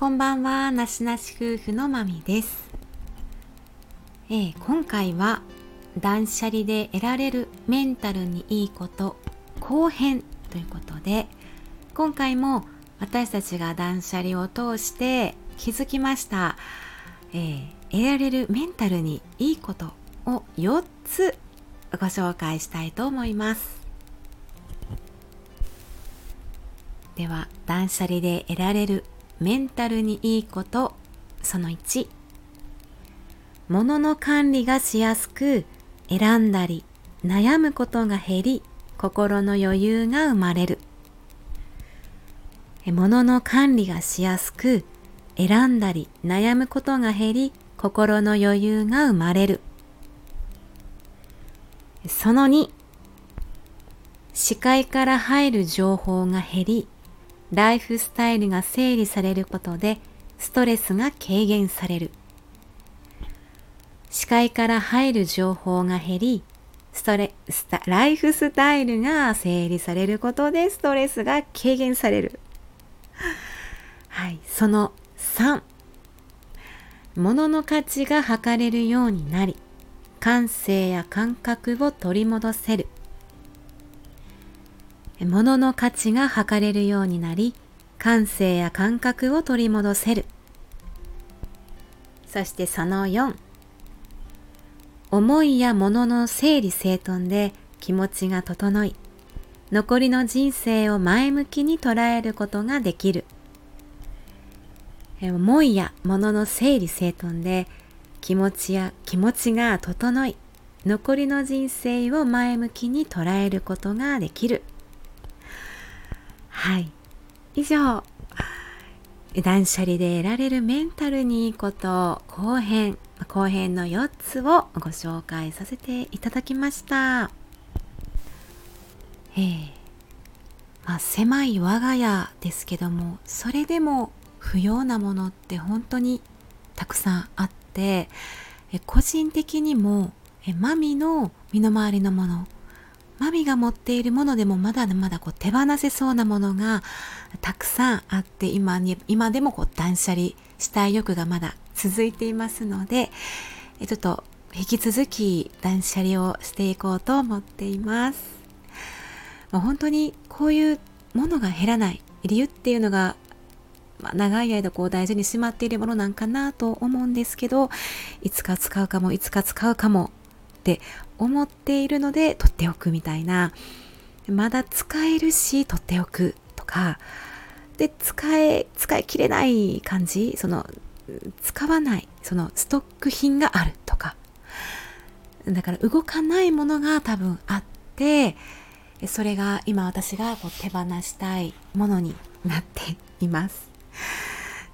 こんばんは、なしなし夫婦のまみです。えー、今回は断捨離で得られるメンタルにいいこと後編ということで今回も私たちが断捨離を通して気づきました、えー、得られるメンタルにいいことを4つご紹介したいと思います。では断捨離で得られるメンタルにいいことその1物の管理がしやすく選んだり悩むことが減り心の余裕が生まれる。物の管理がしやすく選んだり悩むことが減り心の余裕が生まれる。その2視界から入る情報が減りライフスタイルが整理されることでストレスが軽減される。視界から入る情報が減り、ストレスタライフスタイルが整理されることでストレスが軽減される。はい、その3。物の価値が測れるようになり、感性や感覚を取り戻せる。物の価値が測れるようになり、感性や感覚を取り戻せる。そしてその4、思いや物の整理整頓で気持ちが整い、残りの人生を前向きに捉えることができる。思いや物の整理整頓で気持ちや気持ちが整い、残りの人生を前向きに捉えることができる。はい。以上、断捨離で得られるメンタルにいいこと後編、後編の4つをご紹介させていただきました。えー、まあ、狭い我が家ですけども、それでも不要なものって本当にたくさんあって、個人的にもマミの身の回りのものマミが持っているものでもまだまだこう手放せそうなものがたくさんあって今に今でもこう断捨離したい欲がまだ続いていますのでちょっと引き続き断捨離をしていこうと思っています。まあ、本当にこういうものが減らない理由っていうのが、まあ、長い間こう大事にしまっているものなんかなと思うんですけどいつか使うかもいつか使うかもって思っているので取っておくみたいな。まだ使えるし取っておくとか。で使え使い切れない感じ。その使わない。そのストック品があるとか。だから動かないものが多分あってそれが今私がこう手放したいものになっています。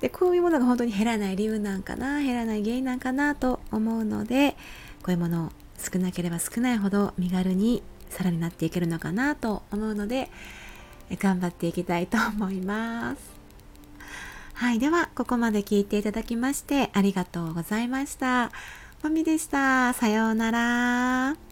でこういうものが本当に減らない理由なんかな減らない原因なんかなと思うのでこういうものを少なければ少ないほど身軽にさらになっていけるのかなと思うので頑張っていきたいと思いますはい。では、ここまで聞いていただきましてありがとうございました。まみでした。さようなら。